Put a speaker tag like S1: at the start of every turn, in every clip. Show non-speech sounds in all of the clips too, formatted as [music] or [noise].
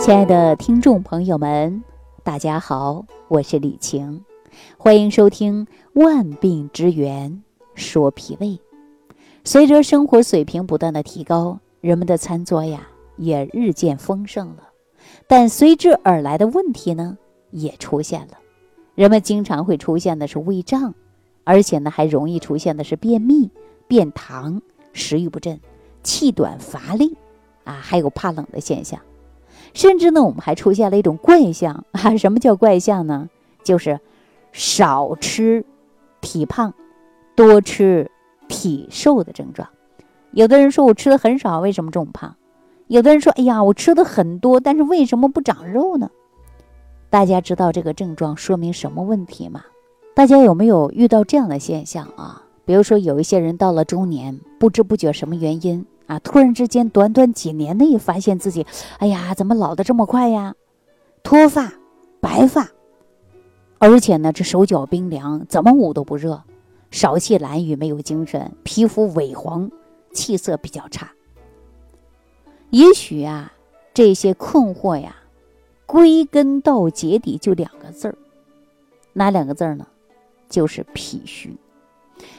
S1: 亲爱的听众朋友们，大家好，我是李晴，欢迎收听《万病之源说脾胃》。随着生活水平不断的提高，人们的餐桌呀也日渐丰盛了，但随之而来的问题呢也出现了。人们经常会出现的是胃胀，而且呢还容易出现的是便秘、便溏、食欲不振、气短乏力啊，还有怕冷的现象。甚至呢，我们还出现了一种怪象 [laughs] 啊！什么叫怪象呢？就是少吃体胖，多吃体瘦的症状。有的人说我吃的很少，为什么这么胖？有的人说，哎呀，我吃的很多，但是为什么不长肉呢？大家知道这个症状说明什么问题吗？大家有没有遇到这样的现象啊？比如说，有一些人到了中年，不知不觉什么原因？啊！突然之间，短短几年内发现自己，哎呀，怎么老的这么快呀？脱发、白发，而且呢，这手脚冰凉，怎么捂都不热，少气懒语，没有精神，皮肤萎黄，气色比较差。也许啊，这些困惑呀，归根到结底就两个字儿，哪两个字儿呢？就是脾虚。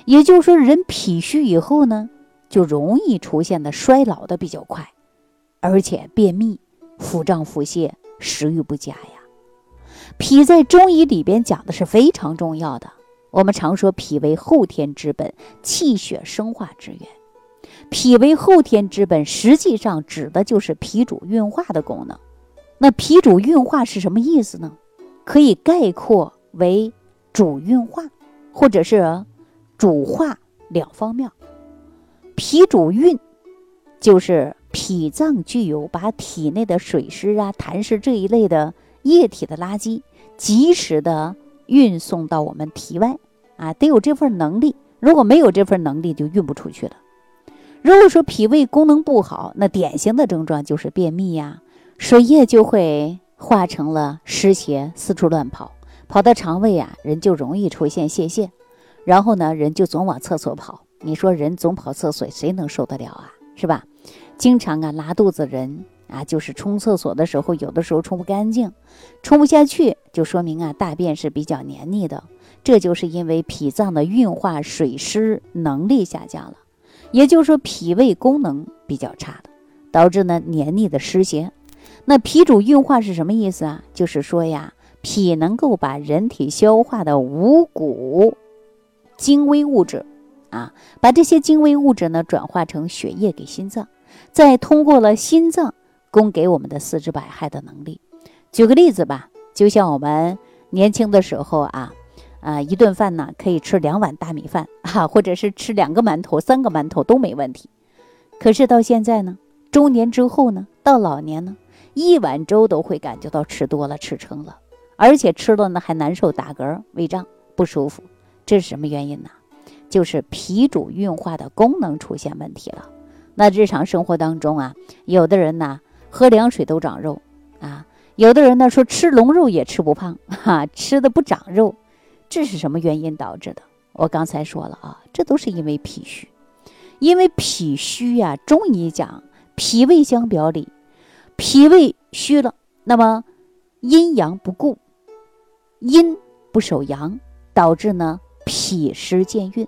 S1: 也就是说，人脾虚以后呢？就容易出现的衰老的比较快，而且便秘、腹胀、腹泻、食欲不佳呀。脾在中医里边讲的是非常重要的。我们常说脾为后天之本，气血生化之源。脾为后天之本，实际上指的就是脾主运化的功能。那脾主运化是什么意思呢？可以概括为主运化，或者是主化两方面。脾主运，就是脾脏具有把体内的水湿啊、痰湿这一类的液体的垃圾，及时的运送到我们体外啊，得有这份能力。如果没有这份能力，就运不出去了。如果说脾胃功能不好，那典型的症状就是便秘呀，水液就会化成了湿邪，四处乱跑，跑到肠胃啊，人就容易出现泄泻，然后呢，人就总往厕所跑。你说人总跑厕所，谁能受得了啊？是吧？经常啊拉肚子人啊，就是冲厕所的时候，有的时候冲不干净，冲不下去，就说明啊大便是比较黏腻的。这就是因为脾脏的运化水湿能力下降了，也就是说脾胃功能比较差的，导致呢黏腻的湿邪。那脾主运化是什么意思啊？就是说呀，脾能够把人体消化的五谷精微物质。啊，把这些精微物质呢转化成血液给心脏，再通过了心脏供给我们的四肢百骸的能力。举个例子吧，就像我们年轻的时候啊，啊，一顿饭呢可以吃两碗大米饭啊，或者是吃两个馒头、三个馒头都没问题。可是到现在呢，中年之后呢，到老年呢，一碗粥都会感觉到吃多了、吃撑了，而且吃了呢还难受、打嗝、胃胀、不舒服。这是什么原因呢？就是脾主运化的功能出现问题了。那日常生活当中啊，有的人呢喝凉水都长肉啊，有的人呢说吃龙肉也吃不胖哈，吃的不长肉，这是什么原因导致的？我刚才说了啊，这都是因为脾虚。因为脾虚呀，中医讲脾胃相表里，脾胃虚了，那么阴阳不顾，阴不守阳，导致呢脾湿健运。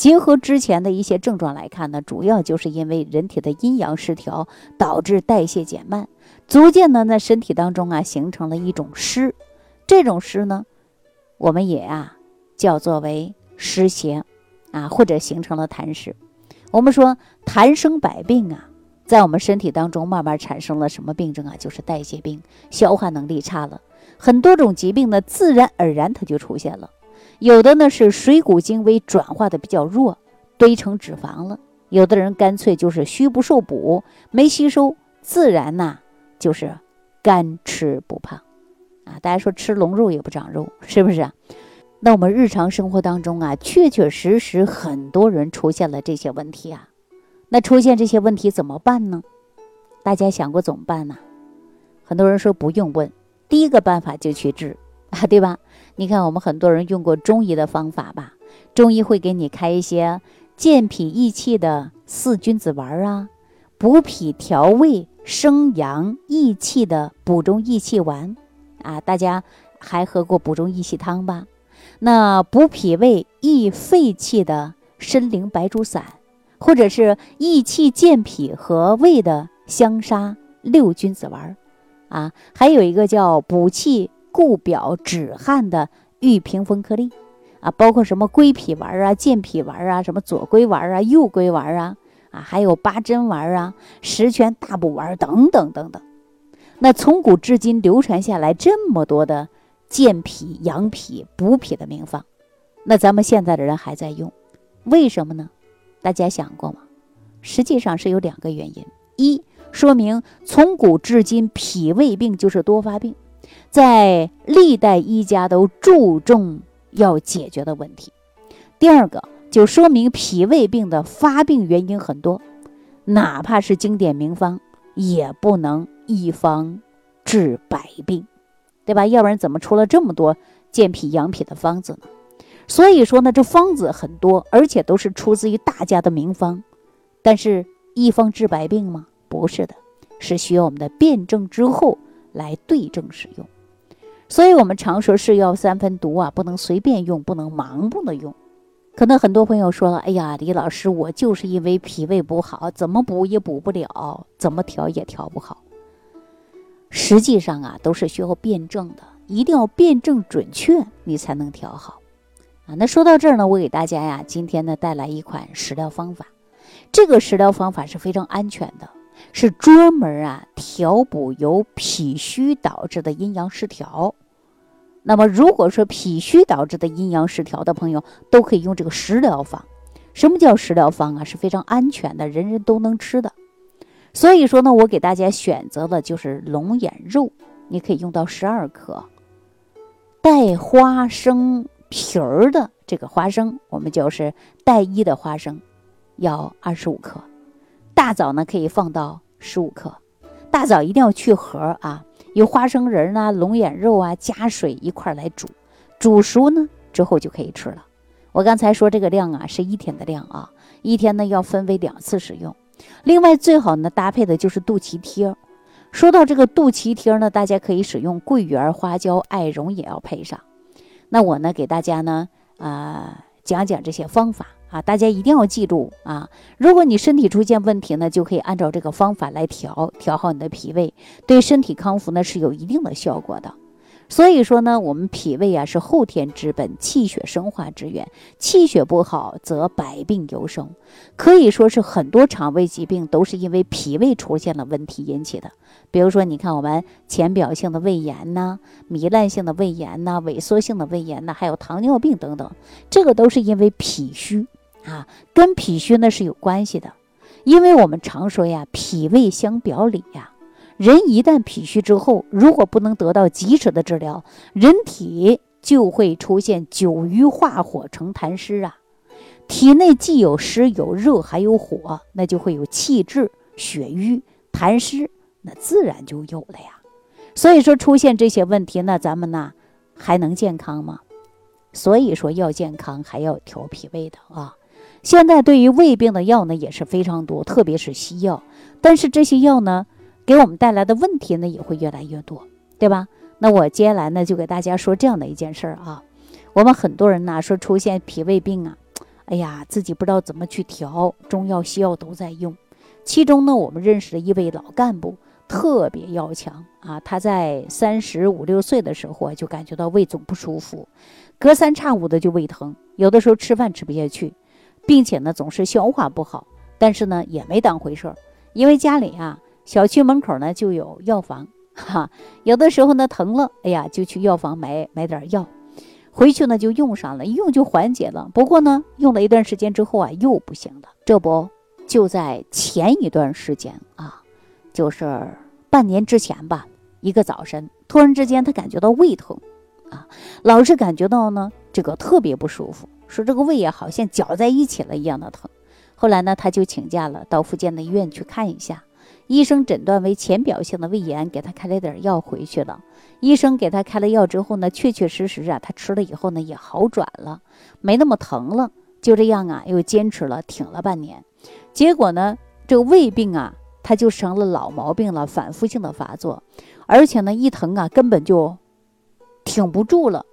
S1: 结合之前的一些症状来看呢，主要就是因为人体的阴阳失调，导致代谢减慢，逐渐的在身体当中啊形成了一种湿，这种湿呢，我们也啊叫作为湿邪，啊或者形成了痰湿。我们说痰生百病啊，在我们身体当中慢慢产生了什么病症啊？就是代谢病，消化能力差了，很多种疾病呢自然而然它就出现了。有的呢是水谷精微转化的比较弱，堆成脂肪了；有的人干脆就是虚不受补，没吸收，自然呐就是干吃不胖啊。大家说吃龙肉也不长肉，是不是啊？那我们日常生活当中啊，确确实实很多人出现了这些问题啊。那出现这些问题怎么办呢？大家想过怎么办呢？很多人说不用问，第一个办法就去治啊，对吧？你看，我们很多人用过中医的方法吧？中医会给你开一些健脾益气的四君子丸啊，补脾调胃、生阳益气的补中益气丸啊，大家还喝过补中益气汤吧？那补脾胃益肺气的参苓白术散，或者是益气健脾和胃的香砂六君子丸啊，还有一个叫补气固表止汗的玉屏风颗粒。啊，包括什么归脾丸啊、健脾丸啊、什么左归丸啊、右归丸啊，啊，还有八珍丸啊、十全大补丸等等等等。那从古至今流传下来这么多的健脾、养脾、补脾的名方，那咱们现在的人还在用，为什么呢？大家想过吗？实际上是有两个原因：一，说明从古至今脾胃病就是多发病，在历代医家都注重。要解决的问题，第二个就说明脾胃病的发病原因很多，哪怕是经典名方，也不能一方治百病，对吧？要不然怎么出了这么多健脾养脾的方子呢？所以说呢，这方子很多，而且都是出自于大家的名方，但是一方治百病吗？不是的，是需要我们的辩证之后来对症使用。所以我们常说是药三分毒啊，不能随便用，不能盲目的用。可能很多朋友说了：“哎呀，李老师，我就是因为脾胃不好，怎么补也补不了，怎么调也调不好。”实际上啊，都是需要辩证的，一定要辩证准确，你才能调好。啊，那说到这儿呢，我给大家呀，今天呢带来一款食疗方法。这个食疗方法是非常安全的，是专门啊调补由脾虚导致的阴阳失调。那么，如果说脾虚导致的阴阳失调的朋友，都可以用这个食疗方。什么叫食疗方啊？是非常安全的，人人都能吃的。所以说呢，我给大家选择的就是龙眼肉，你可以用到十二克。带花生皮儿的这个花生，我们就是带衣的花生，要二十五克。大枣呢，可以放到十五克。大枣一定要去核啊。有花生仁啊、龙眼肉啊，加水一块来煮，煮熟呢之后就可以吃了。我刚才说这个量啊是一天的量啊，一天呢要分为两次使用。另外最好呢搭配的就是肚脐贴。说到这个肚脐贴呢，大家可以使用桂圆、花椒、艾绒也要配上。那我呢给大家呢啊讲讲这些方法。啊，大家一定要记住啊！如果你身体出现问题呢，就可以按照这个方法来调，调好你的脾胃，对身体康复呢是有一定的效果的。所以说呢，我们脾胃啊是后天之本，气血生化之源。气血不好，则百病由生。可以说是很多肠胃疾病都是因为脾胃出现了问题引起的。比如说，你看我们浅表性的胃炎呐，糜烂性的胃炎呐，萎缩性的胃炎呐，还有糖尿病等等，这个都是因为脾虚。啊，跟脾虚呢是有关系的，因为我们常说呀，脾胃相表里呀。人一旦脾虚之后，如果不能得到及时的治疗，人体就会出现久瘀化火成痰湿啊。体内既有湿有热还有火，那就会有气滞、血瘀、痰湿，那自然就有了呀。所以说出现这些问题，那咱们呢还能健康吗？所以说要健康还要调脾胃的啊。现在对于胃病的药呢也是非常多，特别是西药。但是这些药呢，给我们带来的问题呢也会越来越多，对吧？那我接下来呢就给大家说这样的一件事儿啊。我们很多人呢说出现脾胃病啊，哎呀，自己不知道怎么去调，中药西药都在用。其中呢，我们认识的一位老干部特别要强啊，他在三十五六岁的时候就感觉到胃总不舒服，隔三差五的就胃疼，有的时候吃饭吃不下去。并且呢，总是消化不好，但是呢，也没当回事儿，因为家里啊，小区门口呢就有药房，哈，有的时候呢疼了，哎呀，就去药房买买点药，回去呢就用上了，一用就缓解了。不过呢，用了一段时间之后啊，又不行了。这不就在前一段时间啊，就是半年之前吧，一个早晨，突然之间他感觉到胃疼，啊，老是感觉到呢这个特别不舒服。说这个胃呀，好像搅在一起了一样的疼。后来呢，他就请假了，到附近的医院去看一下。医生诊断为浅表性的胃炎，给他开了点药回去了。医生给他开了药之后呢，确确实实啊，他吃了以后呢，也好转了，没那么疼了。就这样啊，又坚持了挺了半年。结果呢，这个胃病啊，他。就成了老毛病了，反复性的发作，而且呢，一疼啊，根本就挺不住了。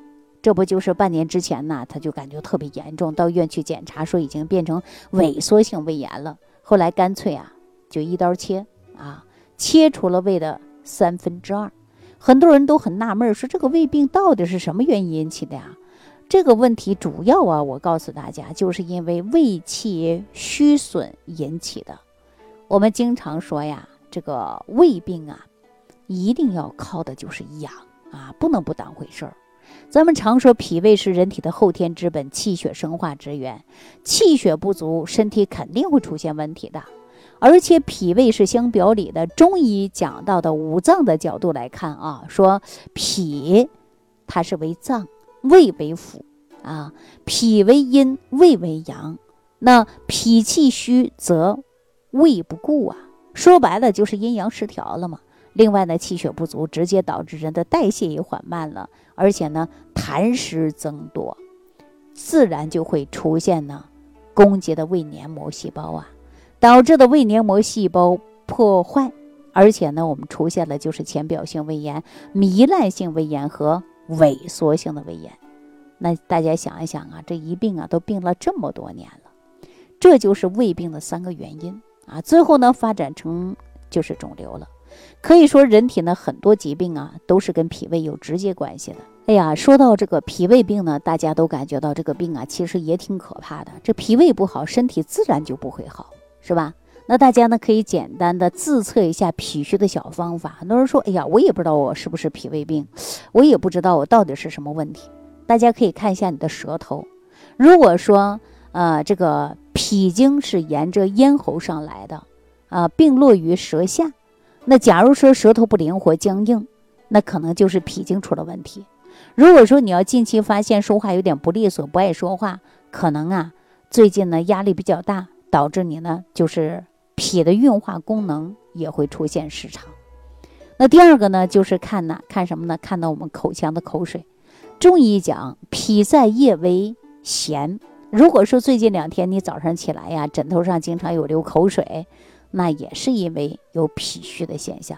S1: 这不就是半年之前呢，他就感觉特别严重，到医院去检查，说已经变成萎缩性胃炎了。后来干脆啊，就一刀切啊，切除了胃的三分之二。很多人都很纳闷，说这个胃病到底是什么原因引起的呀？这个问题主要啊，我告诉大家，就是因为胃气虚损引起的。我们经常说呀，这个胃病啊，一定要靠的就是养啊，不能不当回事儿。咱们常说脾胃是人体的后天之本，气血生化之源，气血不足，身体肯定会出现问题的。而且脾胃是相表里的，中医讲到的五脏的角度来看啊，说脾它是为脏，胃为腑啊，脾为阴，胃为阳。那脾气虚则胃不固啊，说白了就是阴阳失调了嘛。另外呢，气血不足直接导致人的代谢也缓慢了，而且呢，痰湿增多，自然就会出现呢攻击的胃黏膜细胞啊，导致的胃黏膜细胞破坏，而且呢，我们出现了就是浅表性胃炎、糜烂性胃炎和萎缩性的胃炎。那大家想一想啊，这一病啊都病了这么多年了，这就是胃病的三个原因啊，最后呢发展成就是肿瘤了。可以说，人体呢很多疾病啊，都是跟脾胃有直接关系的。哎呀，说到这个脾胃病呢，大家都感觉到这个病啊，其实也挺可怕的。这脾胃不好，身体自然就不会好，是吧？那大家呢可以简单的自测一下脾虚的小方法。很多人说，哎呀，我也不知道我是不是脾胃病，我也不知道我到底是什么问题。大家可以看一下你的舌头，如果说呃这个脾经是沿着咽喉上来的，啊，并落于舌下。那假如说舌头不灵活、僵硬，那可能就是脾经出了问题。如果说你要近期发现说话有点不利索、不爱说话，可能啊最近呢压力比较大，导致你呢就是脾的运化功能也会出现失常。那第二个呢就是看呢看什么呢？看到我们口腔的口水。中医讲脾在夜为咸，如果说最近两天你早上起来呀，枕头上经常有流口水。那也是因为有脾虚的现象。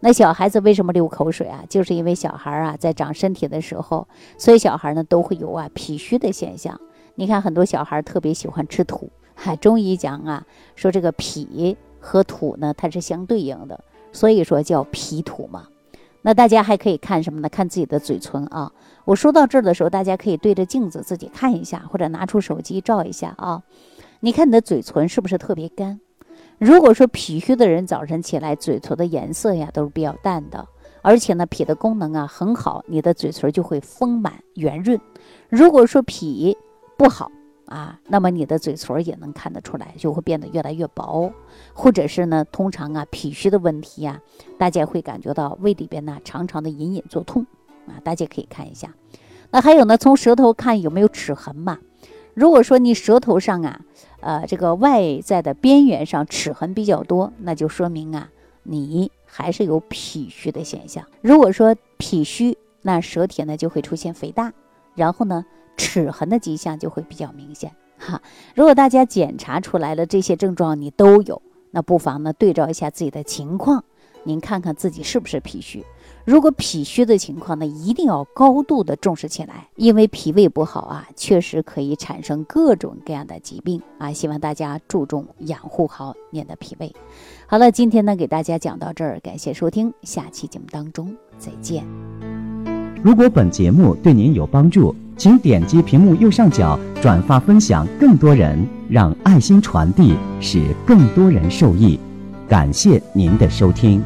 S1: 那小孩子为什么流口水啊？就是因为小孩啊在长身体的时候，所以小孩呢都会有啊脾虚的现象。你看很多小孩特别喜欢吃土，哈，中医讲啊说这个脾和土呢它是相对应的，所以说叫脾土嘛。那大家还可以看什么呢？看自己的嘴唇啊。我说到这儿的时候，大家可以对着镜子自己看一下，或者拿出手机照一下啊。你看你的嘴唇是不是特别干？如果说脾虚的人早晨起来嘴唇的颜色呀都是比较淡的，而且呢脾的功能啊很好，你的嘴唇就会丰满圆润。如果说脾不好啊，那么你的嘴唇也能看得出来，就会变得越来越薄，或者是呢通常啊脾虚的问题呀，大家会感觉到胃里边呢常常的隐隐作痛啊，大家可以看一下。那还有呢，从舌头看有没有齿痕嘛？如果说你舌头上啊。呃，这个外在的边缘上齿痕比较多，那就说明啊，你还是有脾虚的现象。如果说脾虚，那舌体呢就会出现肥大，然后呢齿痕的迹象就会比较明显 [laughs] 哈。如果大家检查出来了这些症状你都有，那不妨呢对照一下自己的情况，您看看自己是不是脾虚。如果脾虚的情况呢，一定要高度的重视起来，因为脾胃不好啊，确实可以产生各种各样的疾病啊。希望大家注重养护好您的脾胃。好了，今天呢给大家讲到这儿，感谢收听，下期节目当中再见。
S2: 如果本节目对您有帮助，请点击屏幕右上角转发分享，更多人让爱心传递，使更多人受益。感谢您的收听。